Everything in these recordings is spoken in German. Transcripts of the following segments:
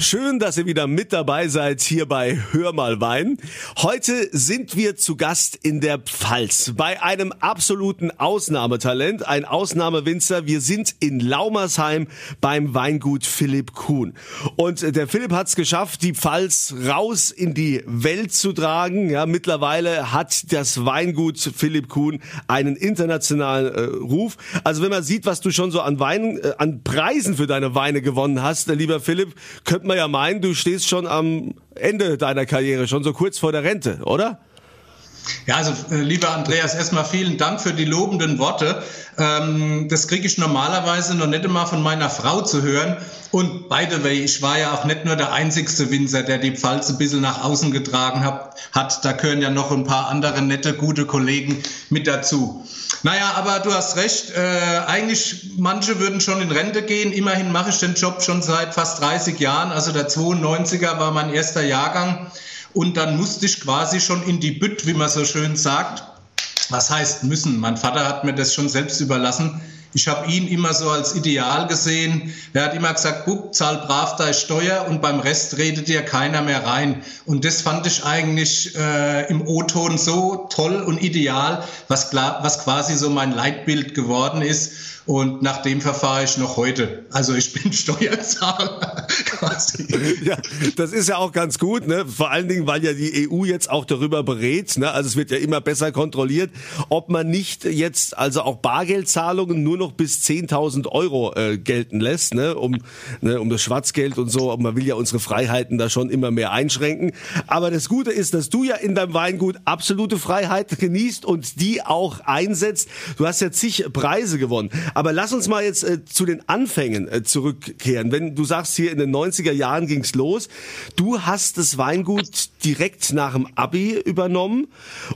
Schön, dass ihr wieder mit dabei seid hier bei Hör mal Wein. Heute sind wir zu Gast in der Pfalz bei einem absoluten Ausnahmetalent, ein Ausnahmewinzer. Wir sind in Laumersheim beim Weingut Philipp Kuhn. Und der Philipp hat es geschafft, die Pfalz raus in die Welt zu tragen. Ja, mittlerweile hat das Weingut Philipp Kuhn einen internationalen äh, Ruf. Also wenn man sieht, was du schon so an Weinen, äh, an Preisen für deine Weine gewonnen hast, äh, lieber Philipp, könnte könnte man ja meinen, du stehst schon am Ende deiner Karriere, schon so kurz vor der Rente, oder? Ja, also äh, lieber Andreas, erstmal vielen Dank für die lobenden Worte. Ähm, das kriege ich normalerweise noch nicht einmal von meiner Frau zu hören. Und by the way, ich war ja auch nicht nur der einzigste Winzer, der die Pfalz ein bisschen nach außen getragen hat. Da gehören ja noch ein paar andere nette, gute Kollegen mit dazu. Naja, aber du hast recht. Äh, eigentlich, manche würden schon in Rente gehen. Immerhin mache ich den Job schon seit fast 30 Jahren. Also der 92er war mein erster Jahrgang. Und dann musste ich quasi schon in die Bütt, wie man so schön sagt. Was heißt müssen? Mein Vater hat mir das schon selbst überlassen. Ich habe ihn immer so als Ideal gesehen. Er hat immer gesagt, Bub, zahl brav deine Steuer und beim Rest redet dir keiner mehr rein. Und das fand ich eigentlich äh, im O-Ton so toll und ideal, was, was quasi so mein Leitbild geworden ist. Und nach dem verfahre ich noch heute. Also ich bin Steuerzahler quasi. Ja, das ist ja auch ganz gut, ne? Vor allen Dingen, weil ja die EU jetzt auch darüber berät, ne? Also es wird ja immer besser kontrolliert, ob man nicht jetzt also auch Bargeldzahlungen nur noch bis 10.000 Euro äh, gelten lässt, ne? Um, ne? um das Schwarzgeld und so. Man will ja unsere Freiheiten da schon immer mehr einschränken. Aber das Gute ist, dass du ja in deinem Weingut absolute Freiheit genießt und die auch einsetzt. Du hast ja zig Preise gewonnen. Aber lass uns mal jetzt äh, zu den Anfängen äh, zurückkehren. Wenn du sagst, hier in den 90er Jahren ging's los. Du hast das Weingut direkt nach dem Abi übernommen.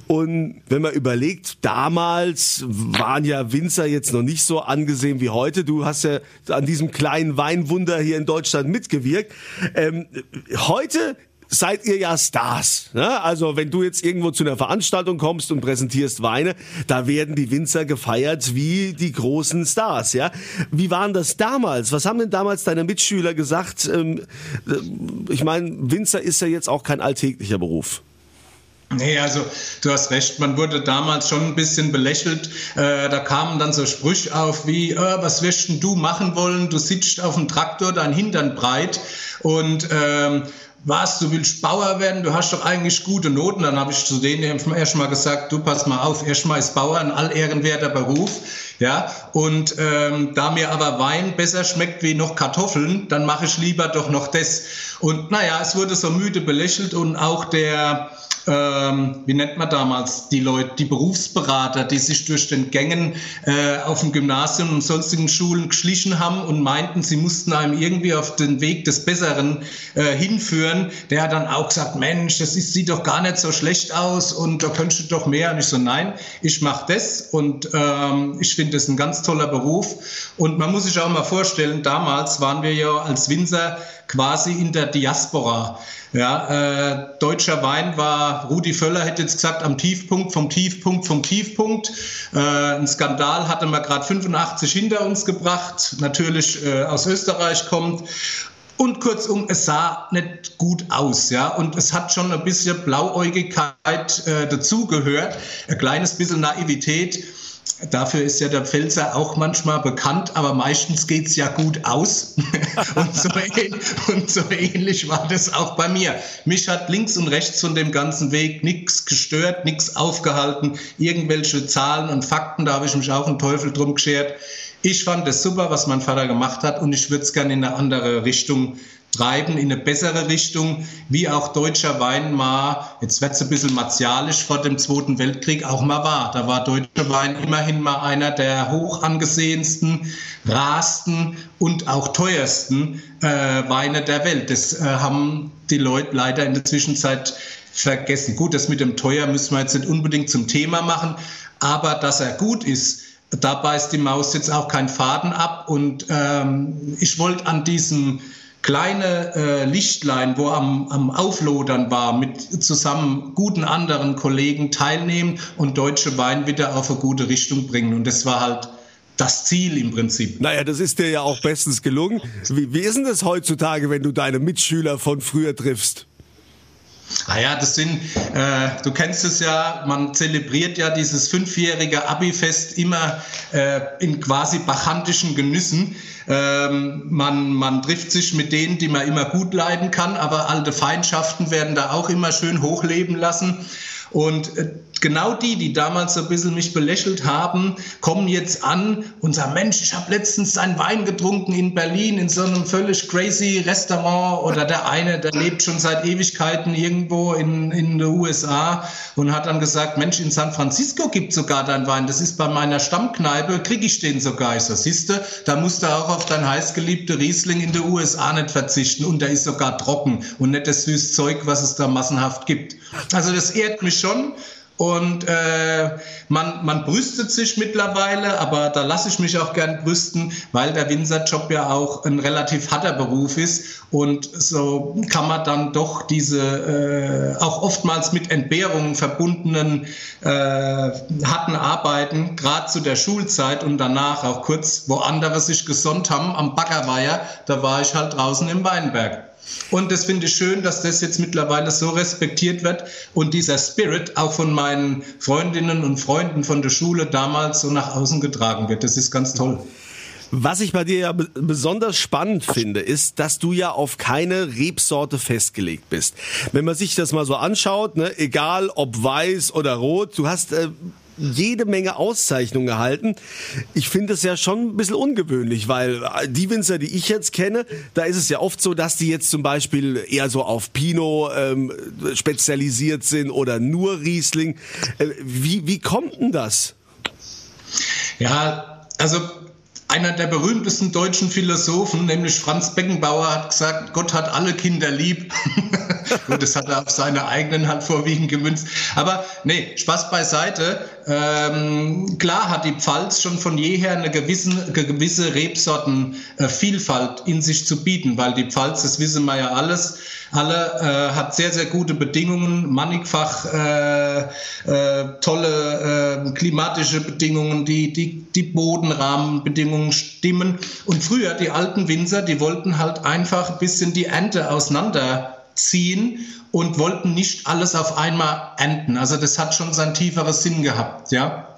Und wenn man überlegt, damals waren ja Winzer jetzt noch nicht so angesehen wie heute. Du hast ja an diesem kleinen Weinwunder hier in Deutschland mitgewirkt. Ähm, heute seid ihr ja Stars. Ne? Also wenn du jetzt irgendwo zu einer Veranstaltung kommst und präsentierst Weine, da werden die Winzer gefeiert wie die großen Stars. Ja, Wie waren das damals? Was haben denn damals deine Mitschüler gesagt? Ähm, äh, ich meine, Winzer ist ja jetzt auch kein alltäglicher Beruf. Nee, also du hast recht, man wurde damals schon ein bisschen belächelt. Äh, da kamen dann so Sprüche auf wie, äh, was wirst denn du machen wollen? Du sitzt auf dem Traktor, dein Hintern breit und ähm, was, du willst Bauer werden, du hast doch eigentlich gute Noten. Dann habe ich zu denen erst mal gesagt, du pass mal auf, erstmal ist Bauer ein allehrenwerter Beruf. Ja, und ähm, da mir aber Wein besser schmeckt wie noch Kartoffeln, dann mache ich lieber doch noch das. Und naja, es wurde so müde belächelt und auch der ähm, wie nennt man damals die Leute, die Berufsberater, die sich durch den Gängen äh, auf dem Gymnasium und sonstigen Schulen geschlichen haben und meinten, sie mussten einem irgendwie auf den Weg des Besseren äh, hinführen. Der hat dann auch gesagt, Mensch, das ist, sieht doch gar nicht so schlecht aus und da könntest du doch mehr. Und ich so, nein, ich mache das und ähm, ich finde das ein ganz toller Beruf. Und man muss sich auch mal vorstellen, damals waren wir ja als Winzer quasi in der Diaspora. Ja, äh, deutscher Wein war, Rudi Völler hätte jetzt gesagt, am Tiefpunkt, vom Tiefpunkt, vom Tiefpunkt. Äh, ein Skandal hatte man gerade 85 hinter uns gebracht, natürlich äh, aus Österreich kommt. Und kurzum, es sah nicht gut aus, ja. Und es hat schon ein bisschen Blauäugigkeit äh, dazugehört, ein kleines bisschen Naivität. Dafür ist ja der Pfälzer auch manchmal bekannt, aber meistens geht's ja gut aus. und, so und, so ähnlich war das auch bei mir. Mich hat links und rechts von dem ganzen Weg nichts gestört, nichts aufgehalten. Irgendwelche Zahlen und Fakten, da habe ich mich auch einen Teufel drum geschert. Ich fand es super, was mein Vater gemacht hat und ich würde es gerne in eine andere Richtung treiben in eine bessere Richtung, wie auch deutscher Wein mal, jetzt wird es ein bisschen martialisch vor dem Zweiten Weltkrieg auch mal war. Da war deutscher Wein immerhin mal einer der hoch angesehensten, rasten und auch teuersten äh, Weine der Welt. Das äh, haben die Leute leider in der Zwischenzeit vergessen. Gut, das mit dem Teuer müssen wir jetzt nicht unbedingt zum Thema machen, aber dass er gut ist, da beißt die Maus jetzt auch keinen Faden ab. Und ähm, ich wollte an diesem kleine äh, Lichtlein, wo am, am Auflodern war, mit zusammen guten anderen Kollegen teilnehmen und deutsche Wein wieder auf eine gute Richtung bringen. Und das war halt das Ziel im Prinzip. Naja, das ist dir ja auch bestens gelungen. Wie, wie ist denn das heutzutage, wenn du deine Mitschüler von früher triffst? Ah ja, das sind, äh, du kennst es ja, man zelebriert ja dieses fünfjährige Abi-Fest immer äh, in quasi bachantischen Genüssen. Ähm, man, man trifft sich mit denen, die man immer gut leiden kann, aber alte Feindschaften werden da auch immer schön hochleben lassen. Und äh, genau die, die damals so ein bisschen mich belächelt haben, kommen jetzt an und sagen, Mensch, ich habe letztens einen Wein getrunken in Berlin in so einem völlig crazy Restaurant oder der eine, der lebt schon seit Ewigkeiten irgendwo in, in den USA und hat dann gesagt, Mensch, in San Francisco gibt sogar dein Wein, das ist bei meiner Stammkneipe, kriege ich den sogar. Ich so, siehste, da musst du auch auf dein heißgeliebte Riesling in den USA nicht verzichten und der ist sogar trocken und nicht das süße Zeug, was es da massenhaft gibt. Also das ehrt mich schon. Und äh, man, man brüstet sich mittlerweile, aber da lasse ich mich auch gern brüsten, weil der Winzerjob ja auch ein relativ harter Beruf ist. Und so kann man dann doch diese äh, auch oftmals mit Entbehrungen verbundenen äh, harten Arbeiten, gerade zu der Schulzeit und danach auch kurz, wo andere sich gesonnt haben am Baggerweiher, da war ich halt draußen im Weinberg. Und das finde ich schön, dass das jetzt mittlerweile so respektiert wird und dieser Spirit auch von meinen Freundinnen und Freunden von der Schule damals so nach außen getragen wird. Das ist ganz toll. Was ich bei dir ja besonders spannend finde, ist, dass du ja auf keine Rebsorte festgelegt bist. Wenn man sich das mal so anschaut, ne, egal ob weiß oder rot, du hast äh, jede Menge Auszeichnungen erhalten. Ich finde es ja schon ein bisschen ungewöhnlich, weil die Winzer, die ich jetzt kenne, da ist es ja oft so, dass die jetzt zum Beispiel eher so auf Pinot ähm, spezialisiert sind oder nur Riesling. Äh, wie, wie kommt denn das? Ja, also einer der berühmtesten deutschen Philosophen, nämlich Franz Beckenbauer, hat gesagt, Gott hat alle Kinder lieb. Gut, das hat er auf seine eigenen Hand vorwiegend gemünzt. Aber nee, Spaß beiseite. Ähm, klar hat die Pfalz schon von jeher eine gewisse, gewisse Rebsortenvielfalt in sich zu bieten, weil die Pfalz, das wissen wir ja alles, alle äh, hat sehr, sehr gute Bedingungen, mannigfach äh, äh, tolle äh, klimatische Bedingungen, die, die, die Bodenrahmenbedingungen stimmen. Und früher, die alten Winzer, die wollten halt einfach ein bisschen die Ernte auseinanderziehen und wollten nicht alles auf einmal ernten. Also das hat schon seinen tieferes Sinn gehabt, ja.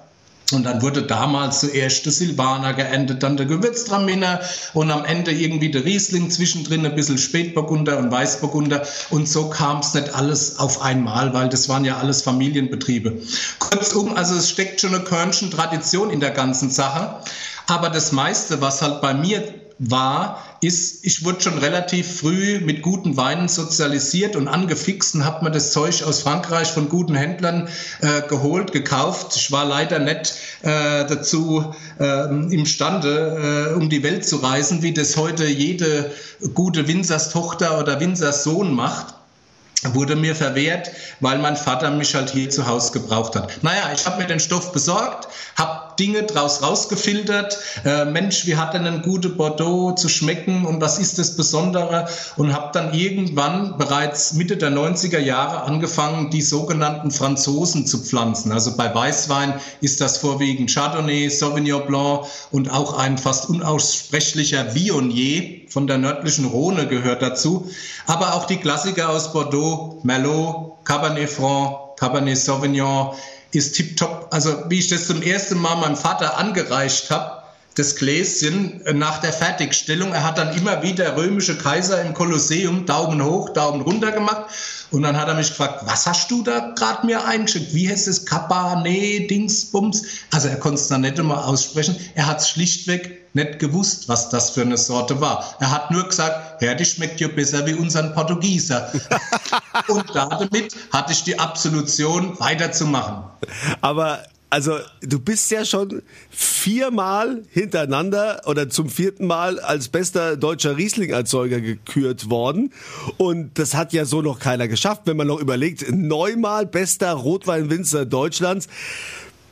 Und dann wurde damals zuerst der Silvaner geendet, dann der Gewürztraminer und am Ende irgendwie der Riesling, zwischendrin ein bisschen Spätburgunder und Weißburgunder. Und so kam es nicht alles auf einmal, weil das waren ja alles Familienbetriebe. Kurzum, also es steckt schon eine Körnchen Tradition in der ganzen Sache. Aber das meiste, was halt bei mir war, ist, ich wurde schon relativ früh mit guten Weinen sozialisiert und angefixt und habe mir das Zeug aus Frankreich von guten Händlern äh, geholt, gekauft. Ich war leider nicht äh, dazu äh, imstande, äh, um die Welt zu reisen, wie das heute jede gute Winzerstochter oder Winzersohn macht wurde mir verwehrt, weil mein Vater mich halt hier zu Hause gebraucht hat. Naja, ich habe mir den Stoff besorgt, habe Dinge draus rausgefiltert. Äh, Mensch, wie hat denn ein gute Bordeaux zu schmecken und was ist das Besondere? Und habe dann irgendwann bereits Mitte der 90er Jahre angefangen, die sogenannten Franzosen zu pflanzen. Also bei Weißwein ist das vorwiegend Chardonnay, Sauvignon Blanc und auch ein fast unaussprechlicher Viognier von der nördlichen Rhone gehört dazu. Aber auch die Klassiker aus Bordeaux, Merlot, Cabernet Franc, Cabernet Sauvignon, ist tipptopp. Also wie ich das zum ersten Mal meinem Vater angereicht habe, das Gläschen äh, nach der Fertigstellung. Er hat dann immer wieder römische Kaiser im Kolosseum Daumen hoch, Daumen runter gemacht. Und dann hat er mich gefragt, was hast du da gerade mir eingeschickt? Wie heißt es? Cabernet, Dingsbums? Also er konnte es dann nicht immer aussprechen. Er hat es schlichtweg nicht gewusst, was das für eine Sorte war. Er hat nur gesagt, Herr, die schmeckt ja besser wie unseren Portugieser. Und damit hatte ich die Absolution, weiterzumachen. Aber also du bist ja schon viermal hintereinander oder zum vierten Mal als bester deutscher Riesling-Erzeuger gekürt worden. Und das hat ja so noch keiner geschafft, wenn man noch überlegt, neunmal bester Rotweinwinzer Deutschlands.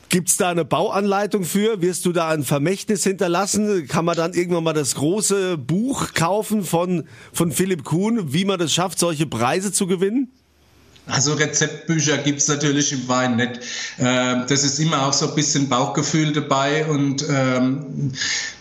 Gibt's da eine Bauanleitung für? Wirst du da ein Vermächtnis hinterlassen? Kann man dann irgendwann mal das große Buch kaufen von, von Philipp Kuhn, wie man das schafft, solche Preise zu gewinnen? Also Rezeptbücher gibt es natürlich im Wein nicht. Ähm, das ist immer auch so ein bisschen Bauchgefühl dabei und ähm,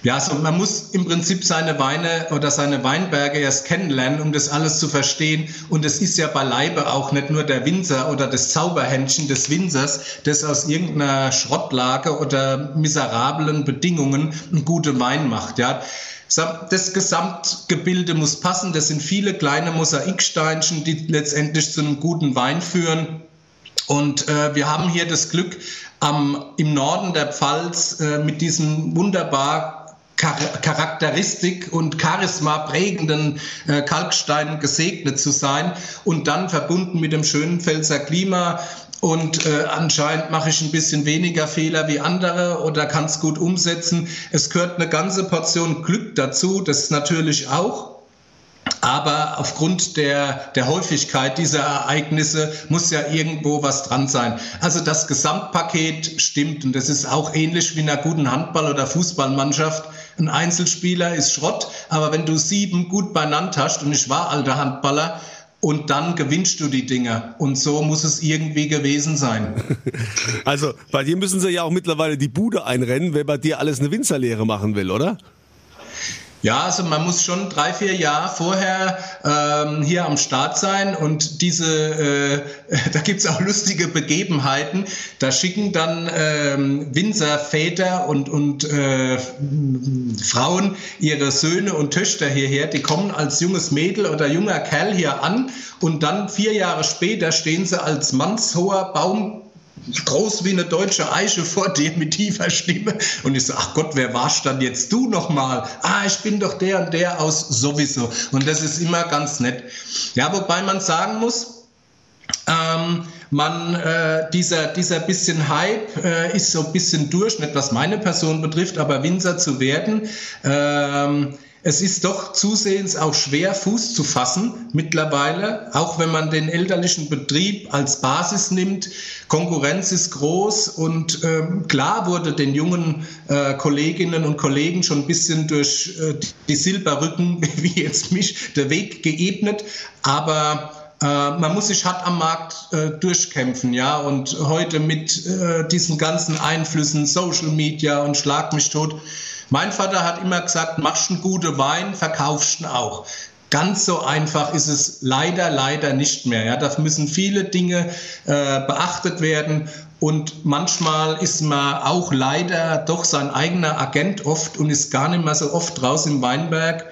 ja, so, man muss im Prinzip seine Weine oder seine Weinberge erst kennenlernen, um das alles zu verstehen. Und es ist ja beileibe auch nicht nur der Winzer oder das Zauberhändchen des Winzers, das aus irgendeiner Schrottlage oder miserablen Bedingungen einen guten Wein macht. Ja, das Gesamtgebilde muss passen. Das sind viele kleine Mosaiksteinchen, die letztendlich zu einem guten Wein führen. Und äh, wir haben hier das Glück, am, im Norden der Pfalz äh, mit diesem wunderbar Charakteristik und Charisma prägenden äh, Kalksteinen gesegnet zu sein und dann verbunden mit dem schönen Pfälzer Klima und äh, anscheinend mache ich ein bisschen weniger Fehler wie andere oder kann es gut umsetzen. Es gehört eine ganze Portion Glück dazu, das natürlich auch. Aber aufgrund der, der Häufigkeit dieser Ereignisse muss ja irgendwo was dran sein. Also das Gesamtpaket stimmt und das ist auch ähnlich wie in einer guten Handball- oder Fußballmannschaft. Ein Einzelspieler ist Schrott, aber wenn du sieben gut beieinander hast, und ich war alter Handballer, und dann gewinnst du die Dinger. Und so muss es irgendwie gewesen sein. Also bei dir müssen sie ja auch mittlerweile die Bude einrennen, wer bei dir alles eine Winzerlehre machen will, oder? Ja, also man muss schon drei, vier Jahre vorher ähm, hier am Start sein und diese, äh, da gibt's auch lustige Begebenheiten. Da schicken dann ähm, Winzerväter und, und äh, Frauen ihre Söhne und Töchter hierher. Die kommen als junges Mädel oder junger Kerl hier an und dann vier Jahre später stehen sie als mannshoher Baum groß wie eine deutsche Eiche vor dir mit tiefer Stimme. Und ich so, ach Gott, wer warst dann jetzt du nochmal? Ah, ich bin doch der und der aus sowieso. Und das ist immer ganz nett. Ja, wobei man sagen muss, ähm, man, äh, dieser, dieser bisschen Hype äh, ist so ein bisschen durch, nicht was meine Person betrifft, aber Winzer zu werden. Ähm, es ist doch zusehends auch schwer, Fuß zu fassen mittlerweile, auch wenn man den elterlichen Betrieb als Basis nimmt. Konkurrenz ist groß und ähm, klar wurde den jungen äh, Kolleginnen und Kollegen schon ein bisschen durch äh, die Silberrücken, wie jetzt mich, der Weg geebnet. Aber äh, man muss sich hart am Markt äh, durchkämpfen, ja. Und heute mit äh, diesen ganzen Einflüssen, Social Media und Schlag mich tot, mein Vater hat immer gesagt, machst einen guten Wein, verkaufst ihn auch. Ganz so einfach ist es leider, leider nicht mehr. Ja, da müssen viele Dinge äh, beachtet werden. Und manchmal ist man auch leider doch sein eigener Agent oft und ist gar nicht mehr so oft raus im Weinberg.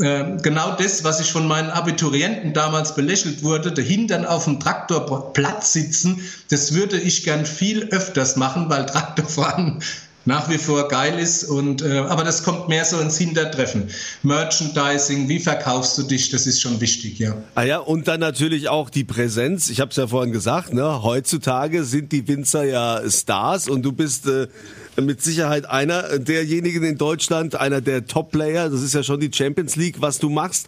Äh, genau das, was ich von meinen Abiturienten damals belächelt wurde, der Hintern auf dem Traktorplatz sitzen, das würde ich gern viel öfters machen, weil Traktorfahren nach wie vor geil ist. Und, äh, aber das kommt mehr so ins Hintertreffen. Merchandising, wie verkaufst du dich, das ist schon wichtig, ja. Ah ja, und dann natürlich auch die Präsenz. Ich habe es ja vorhin gesagt, ne? heutzutage sind die Winzer ja Stars und du bist äh, mit Sicherheit einer derjenigen in Deutschland, einer der Top-Player. Das ist ja schon die Champions League, was du machst.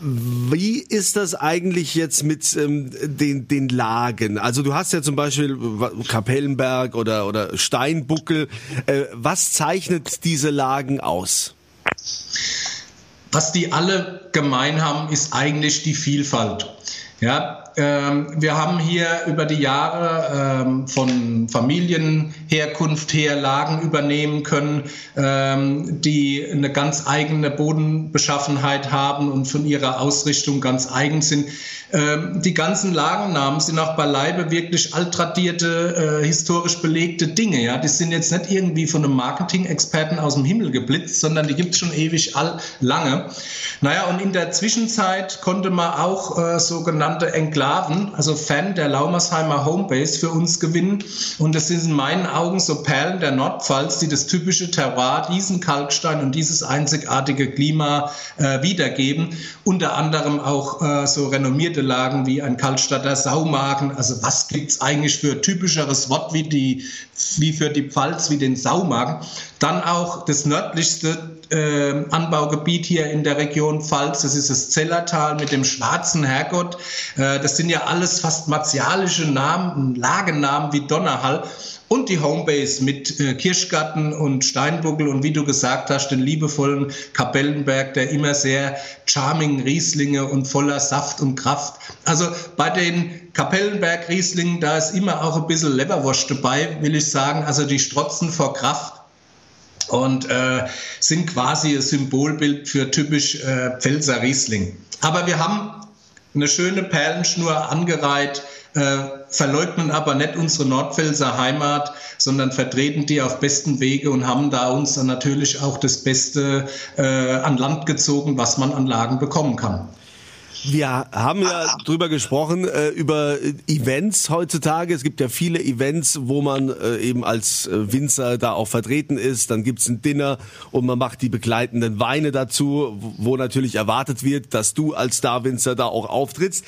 Wie ist das eigentlich jetzt mit ähm, den, den Lagen? Also du hast ja zum Beispiel Kapellenberg oder, oder Steinbuckel. Äh, was zeichnet diese Lagen aus? Was die alle gemein haben, ist eigentlich die Vielfalt. Ja, wir haben hier über die Jahre ähm, von Familienherkunft her Lagen übernehmen können, ähm, die eine ganz eigene Bodenbeschaffenheit haben und von ihrer Ausrichtung ganz eigen sind. Ähm, die ganzen Lagennamen sind auch beileibe wirklich alttradierte, äh, historisch belegte Dinge. Ja, die sind jetzt nicht irgendwie von einem Marketing-Experten aus dem Himmel geblitzt, sondern die gibt es schon ewig all lange. Naja, und in der Zwischenzeit konnte man auch äh, sogenannte Enklaven, also Fan der Laumersheimer Homebase für uns gewinnen. Und das sind in meinen Augen so Perlen der Nordpfalz, die das typische Terroir, diesen Kalkstein und dieses einzigartige Klima äh, wiedergeben. Unter anderem auch äh, so renommierte Lagen wie ein Kaltstadter Saumagen. Also was gibt es eigentlich für typischeres Wort wie, die, wie für die Pfalz, wie den Saumagen? Dann auch das nördlichste Anbaugebiet hier in der Region Pfalz. Das ist das Zellertal mit dem schwarzen Herrgott. Äh, das sind ja alles fast martialische Namen, Lagennamen wie Donnerhall und die Homebase mit äh, Kirschgarten und Steinbuckel und wie du gesagt hast, den liebevollen Kapellenberg, der immer sehr charming Rieslinge und voller Saft und Kraft. Also bei den Kapellenberg Rieslingen, da ist immer auch ein bisschen Leberwurst dabei, will ich sagen. Also die strotzen vor Kraft und äh, sind quasi ein Symbolbild für typisch äh, Pfälzer Riesling. Aber wir haben eine schöne Perlenschnur angereiht äh, verleugnen aber nicht unsere Nordpfälzer Heimat, sondern vertreten die auf besten Wege und haben da uns dann natürlich auch das Beste äh, an Land gezogen, was man an Lagen bekommen kann. Wir haben ja drüber gesprochen, äh, über Events heutzutage. Es gibt ja viele Events, wo man äh, eben als äh, Winzer da auch vertreten ist. Dann gibt's ein Dinner und man macht die begleitenden Weine dazu, wo natürlich erwartet wird, dass du als Star-Winzer da auch auftrittst.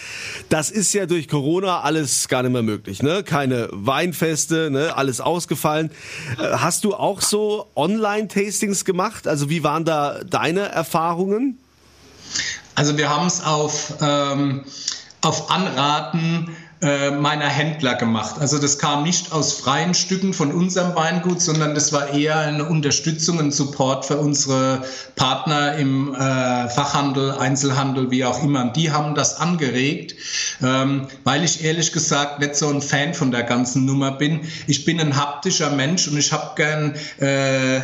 Das ist ja durch Corona alles gar nicht mehr möglich. Ne? Keine Weinfeste, ne? alles ausgefallen. Äh, hast du auch so Online-Tastings gemacht? Also wie waren da deine Erfahrungen? Also wir haben es auf, ähm, auf Anraten äh, meiner Händler gemacht. Also das kam nicht aus freien Stücken von unserem Weingut, sondern das war eher eine Unterstützung, ein Support für unsere Partner im äh, Fachhandel, Einzelhandel, wie auch immer. Und die haben das angeregt, ähm, weil ich ehrlich gesagt nicht so ein Fan von der ganzen Nummer bin. Ich bin ein haptischer Mensch und ich habe gern äh,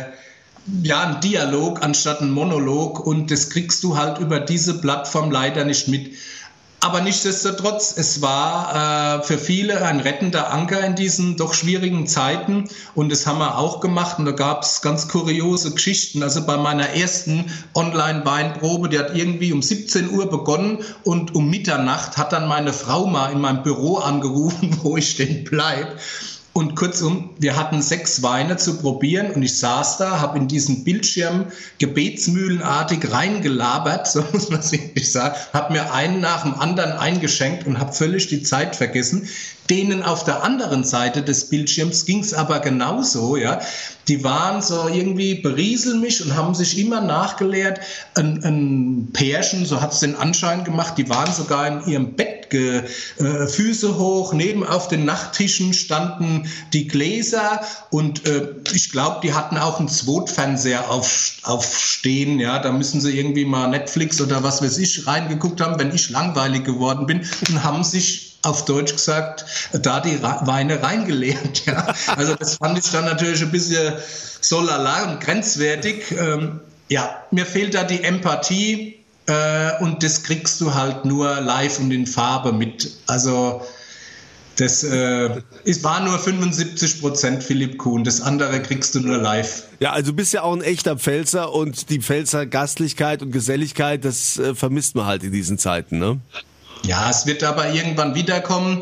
ja, ein Dialog anstatt ein Monolog und das kriegst du halt über diese Plattform leider nicht mit. Aber nichtsdestotrotz, es war äh, für viele ein rettender Anker in diesen doch schwierigen Zeiten und das haben wir auch gemacht und da gab es ganz kuriose Geschichten. Also bei meiner ersten Online-Weinprobe, die hat irgendwie um 17 Uhr begonnen und um Mitternacht hat dann meine Frau mal in meinem Büro angerufen, wo ich denn bleib. Und kurzum, wir hatten sechs Weine zu probieren und ich saß da, habe in diesen Bildschirm gebetsmühlenartig reingelabert, so muss man es wirklich sagen, habe mir einen nach dem anderen eingeschenkt und habe völlig die Zeit vergessen. Denen auf der anderen Seite des Bildschirms ging es aber genauso, ja. Die waren so irgendwie berieseln mich und haben sich immer nachgeleert. Ein, ein Pärchen, so hat es den Anschein gemacht, die waren sogar in ihrem Bett, ge, äh, Füße hoch, neben auf den Nachttischen standen die Gläser und äh, ich glaube, die hatten auch einen Zwotfernseher auf, aufstehen, ja. Da müssen sie irgendwie mal Netflix oder was weiß ich reingeguckt haben, wenn ich langweilig geworden bin und haben sich auf Deutsch gesagt, da die Weine reingeleert. Ja. Also das fand ich dann natürlich ein bisschen so lala und grenzwertig. Ähm, ja, mir fehlt da die Empathie äh, und das kriegst du halt nur live und in Farbe mit. Also das äh, es war nur 75 Prozent Philipp Kuhn, das andere kriegst du nur live. Ja, also du bist ja auch ein echter Pfälzer und die Pfälzer Gastlichkeit und Geselligkeit, das äh, vermisst man halt in diesen Zeiten, ne? Ja, es wird aber irgendwann wiederkommen.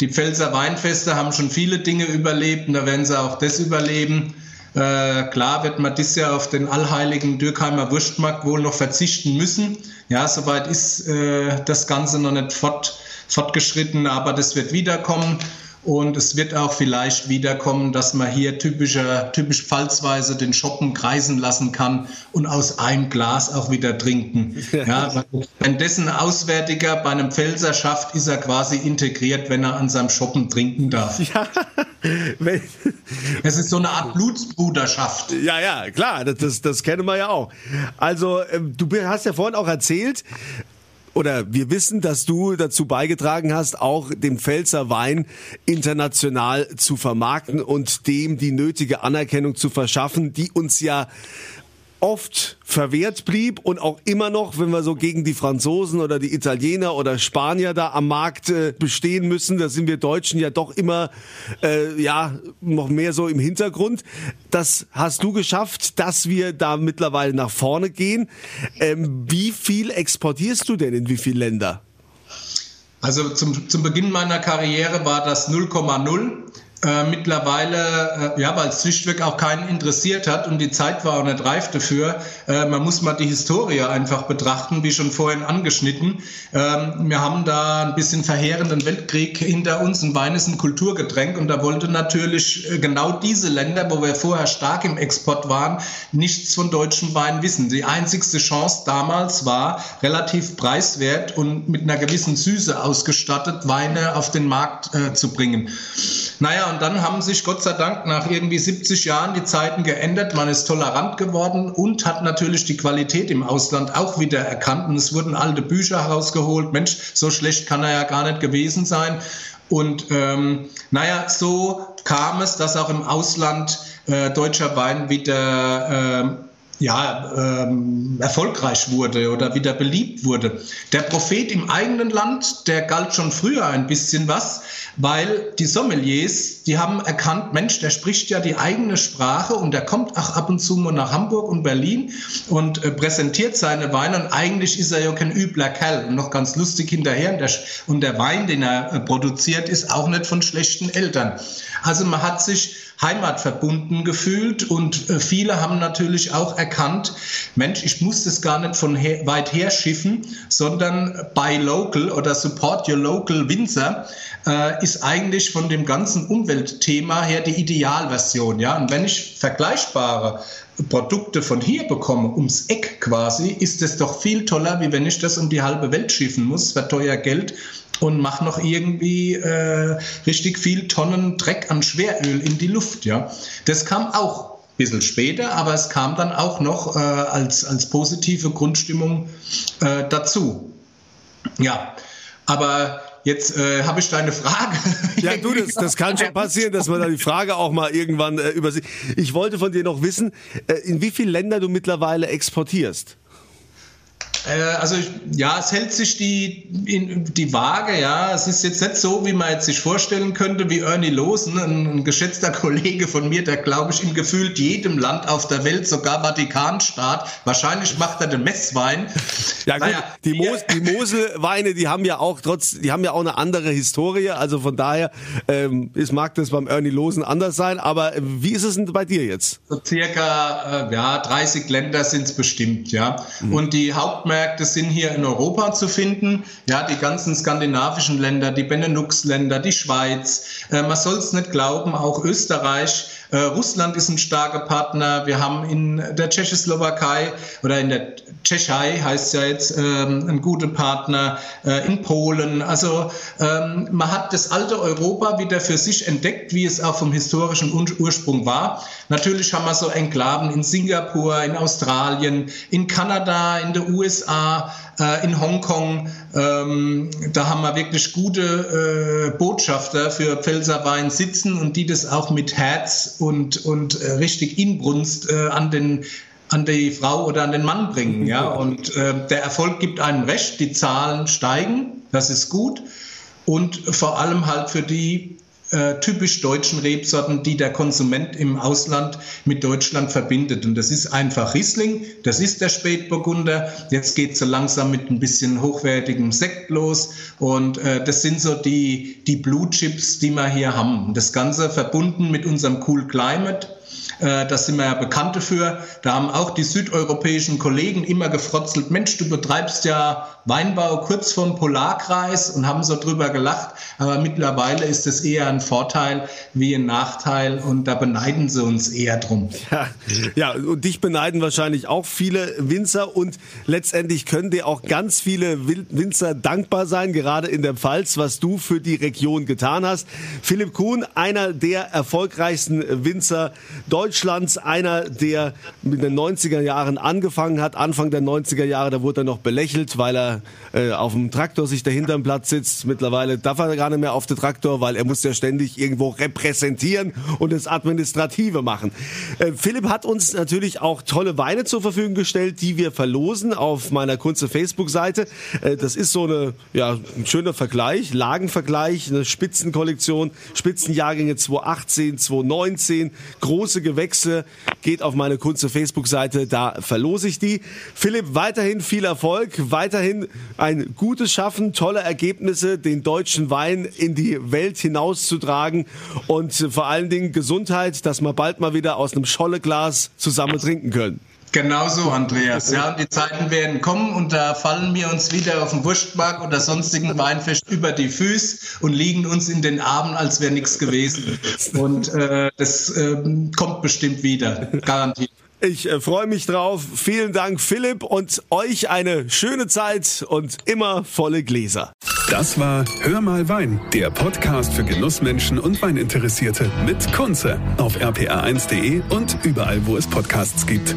Die Pfälzer Weinfeste haben schon viele Dinge überlebt und da werden sie auch das überleben. Äh, klar wird man dieses Jahr auf den allheiligen Dürkheimer Wurstmarkt wohl noch verzichten müssen. Ja, soweit ist äh, das Ganze noch nicht fort, fortgeschritten, aber das wird wiederkommen. Und es wird auch vielleicht wiederkommen, dass man hier typischer, typisch pfalzweise den Shoppen kreisen lassen kann und aus einem Glas auch wieder trinken. Ja, wenn dessen Auswärtiger bei einem Pfälzer schafft, ist er quasi integriert, wenn er an seinem Shoppen trinken darf. Ja, es ist so eine Art Blutsbruderschaft. Ja, ja, klar, das, das, das kennen wir ja auch. Also, ähm, du hast ja vorhin auch erzählt, oder wir wissen, dass du dazu beigetragen hast, auch den Pfälzer Wein international zu vermarkten und dem die nötige Anerkennung zu verschaffen, die uns ja oft verwehrt blieb und auch immer noch, wenn wir so gegen die Franzosen oder die Italiener oder Spanier da am Markt äh, bestehen müssen, da sind wir Deutschen ja doch immer äh, ja noch mehr so im Hintergrund. Das hast du geschafft, dass wir da mittlerweile nach vorne gehen. Ähm, wie viel exportierst du denn in wie viele Länder? Also zum, zum Beginn meiner Karriere war das 0,0. Äh, mittlerweile, äh, ja, weil es schlichtweg auch keinen interessiert hat und die Zeit war auch nicht reif dafür. Äh, man muss mal die Historie einfach betrachten, wie schon vorhin angeschnitten. Ähm, wir haben da ein bisschen verheerenden Weltkrieg hinter uns. Ein Wein ist ein Kulturgetränk und da wollte natürlich äh, genau diese Länder, wo wir vorher stark im Export waren, nichts von deutschem Wein wissen. Die einzigste Chance damals war, relativ preiswert und mit einer gewissen Süße ausgestattet, Weine auf den Markt äh, zu bringen. Naja, und dann haben sich Gott sei Dank nach irgendwie 70 Jahren die Zeiten geändert. Man ist tolerant geworden und hat natürlich die Qualität im Ausland auch wieder erkannt. Und es wurden alte Bücher herausgeholt. Mensch, so schlecht kann er ja gar nicht gewesen sein. Und ähm, naja, so kam es, dass auch im Ausland äh, deutscher Wein wieder äh, ja, ähm, erfolgreich wurde oder wieder beliebt wurde. Der Prophet im eigenen Land, der galt schon früher ein bisschen was, weil die Sommeliers, die haben erkannt, Mensch, der spricht ja die eigene Sprache und der kommt auch ab und zu mal nach Hamburg und Berlin und äh, präsentiert seine Weine und eigentlich ist er ja kein übler Kerl und noch ganz lustig hinterher und der, und der Wein, den er äh, produziert, ist auch nicht von schlechten Eltern. Also man hat sich heimatverbunden gefühlt und äh, viele haben natürlich auch erkannt, Mensch, ich muss das gar nicht von her, weit her schiffen, sondern buy local oder support your local Winzer äh, ist eigentlich von dem ganzen Umweltthema her die Idealversion. Ja? Und wenn ich vergleichbare Produkte von hier bekomme, ums Eck quasi, ist es doch viel toller, wie wenn ich das um die halbe Welt schiffen muss, für teuer Geld und mache noch irgendwie äh, richtig viel Tonnen Dreck an Schweröl in die Luft. Ja, das kam auch ein bisschen später, aber es kam dann auch noch äh, als, als positive Grundstimmung äh, dazu. Ja, aber Jetzt äh, habe ich deine Frage. Ja, du, das, das kann schon passieren, dass man da die Frage auch mal irgendwann äh, übersieht. Ich wollte von dir noch wissen, äh, in wie viele Länder du mittlerweile exportierst. Äh, also ja, es hält sich die, in, die Waage, ja. Es ist jetzt nicht so, wie man jetzt sich vorstellen könnte, wie Ernie Losen, ein, ein geschätzter Kollege von mir, der glaube ich in gefühlt jedem Land auf der Welt, sogar Vatikanstaat, wahrscheinlich macht er den Messwein. Ja gut, naja, die, Mos, die Moselweine, die haben ja auch trotz, die haben ja auch eine andere Historie, also von daher ähm, ist, mag das beim Ernie Losen anders sein, aber äh, wie ist es denn bei dir jetzt? So circa äh, ja, 30 Länder sind es bestimmt, ja. Mhm. Und die Hauptmärkte Supermärkte sind hier in Europa zu finden. Ja, die ganzen skandinavischen Länder, die Benelux-Länder, die Schweiz. Äh, man soll es nicht glauben, auch Österreich. Äh, Russland ist ein starker Partner. Wir haben in der Tschechoslowakei oder in der Tschechei heißt ja jetzt ähm, ein guter Partner. Äh, in Polen. Also ähm, man hat das alte Europa wieder für sich entdeckt, wie es auch vom historischen Ursprung war. Natürlich haben wir so Enklaven in Singapur, in Australien, in Kanada, in den USA. Äh, in Hongkong. Ähm, da haben wir wirklich gute äh, Botschafter für Pfälzerwein sitzen und die das auch mit Herz und, und äh, richtig Inbrunst äh, an den an die Frau oder an den Mann bringen. Ja? Und äh, der Erfolg gibt einem recht, die Zahlen steigen, das ist gut. Und vor allem halt für die äh, typisch deutschen Rebsorten, die der Konsument im Ausland mit Deutschland verbindet. Und das ist einfach Riesling, das ist der Spätburgunder. Jetzt geht es so langsam mit ein bisschen hochwertigem Sekt los. Und äh, das sind so die, die Blue Chips, die wir hier haben. Das Ganze verbunden mit unserem Cool Climate äh, da sind wir ja bekannt dafür. Da haben auch die südeuropäischen Kollegen immer gefrotzelt, Mensch, du betreibst ja Weinbau kurz vom Polarkreis und haben so drüber gelacht. Aber mittlerweile ist es eher ein Vorteil wie ein Nachteil und da beneiden sie uns eher drum. Ja, ja und dich beneiden wahrscheinlich auch viele Winzer und letztendlich können dir auch ganz viele Winzer dankbar sein, gerade in der Pfalz, was du für die Region getan hast. Philipp Kuhn, einer der erfolgreichsten Winzer Deutschlands, einer, der mit den 90er Jahren angefangen hat. Anfang der 90er Jahre, da wurde er noch belächelt, weil er äh, auf dem Traktor sich dahinter im Platz sitzt. Mittlerweile darf er gar nicht mehr auf den Traktor, weil er muss ja ständig irgendwo repräsentieren und das Administrative machen. Äh, Philipp hat uns natürlich auch tolle Weine zur Verfügung gestellt, die wir verlosen auf meiner Kunze Facebook-Seite. Äh, das ist so eine, ja, ein schöner Vergleich, Lagenvergleich, eine Spitzenkollektion, Spitzenjahrgänge 2018, 2019, große Gewächse, geht auf meine Kunze Facebook-Seite, da verlose ich die. Philipp, weiterhin viel Erfolg, weiterhin ein gutes Schaffen, tolle Ergebnisse, den deutschen Wein in die Welt hinauszutragen und vor allen Dingen Gesundheit, dass wir bald mal wieder aus einem Scholleglas zusammen trinken können. Genauso, Andreas. Ja, die Zeiten werden kommen und da fallen wir uns wieder auf dem Wurstmarkt oder sonstigen Weinfest über die Füße und liegen uns in den Armen, als wäre nichts gewesen. Und äh, das äh, kommt bestimmt wieder, garantiert. Ich äh, freue mich drauf. Vielen Dank, Philipp, und euch eine schöne Zeit und immer volle Gläser. Das war Hör mal Wein, der Podcast für Genussmenschen und Weininteressierte mit Kunze auf rpa1.de und überall, wo es Podcasts gibt.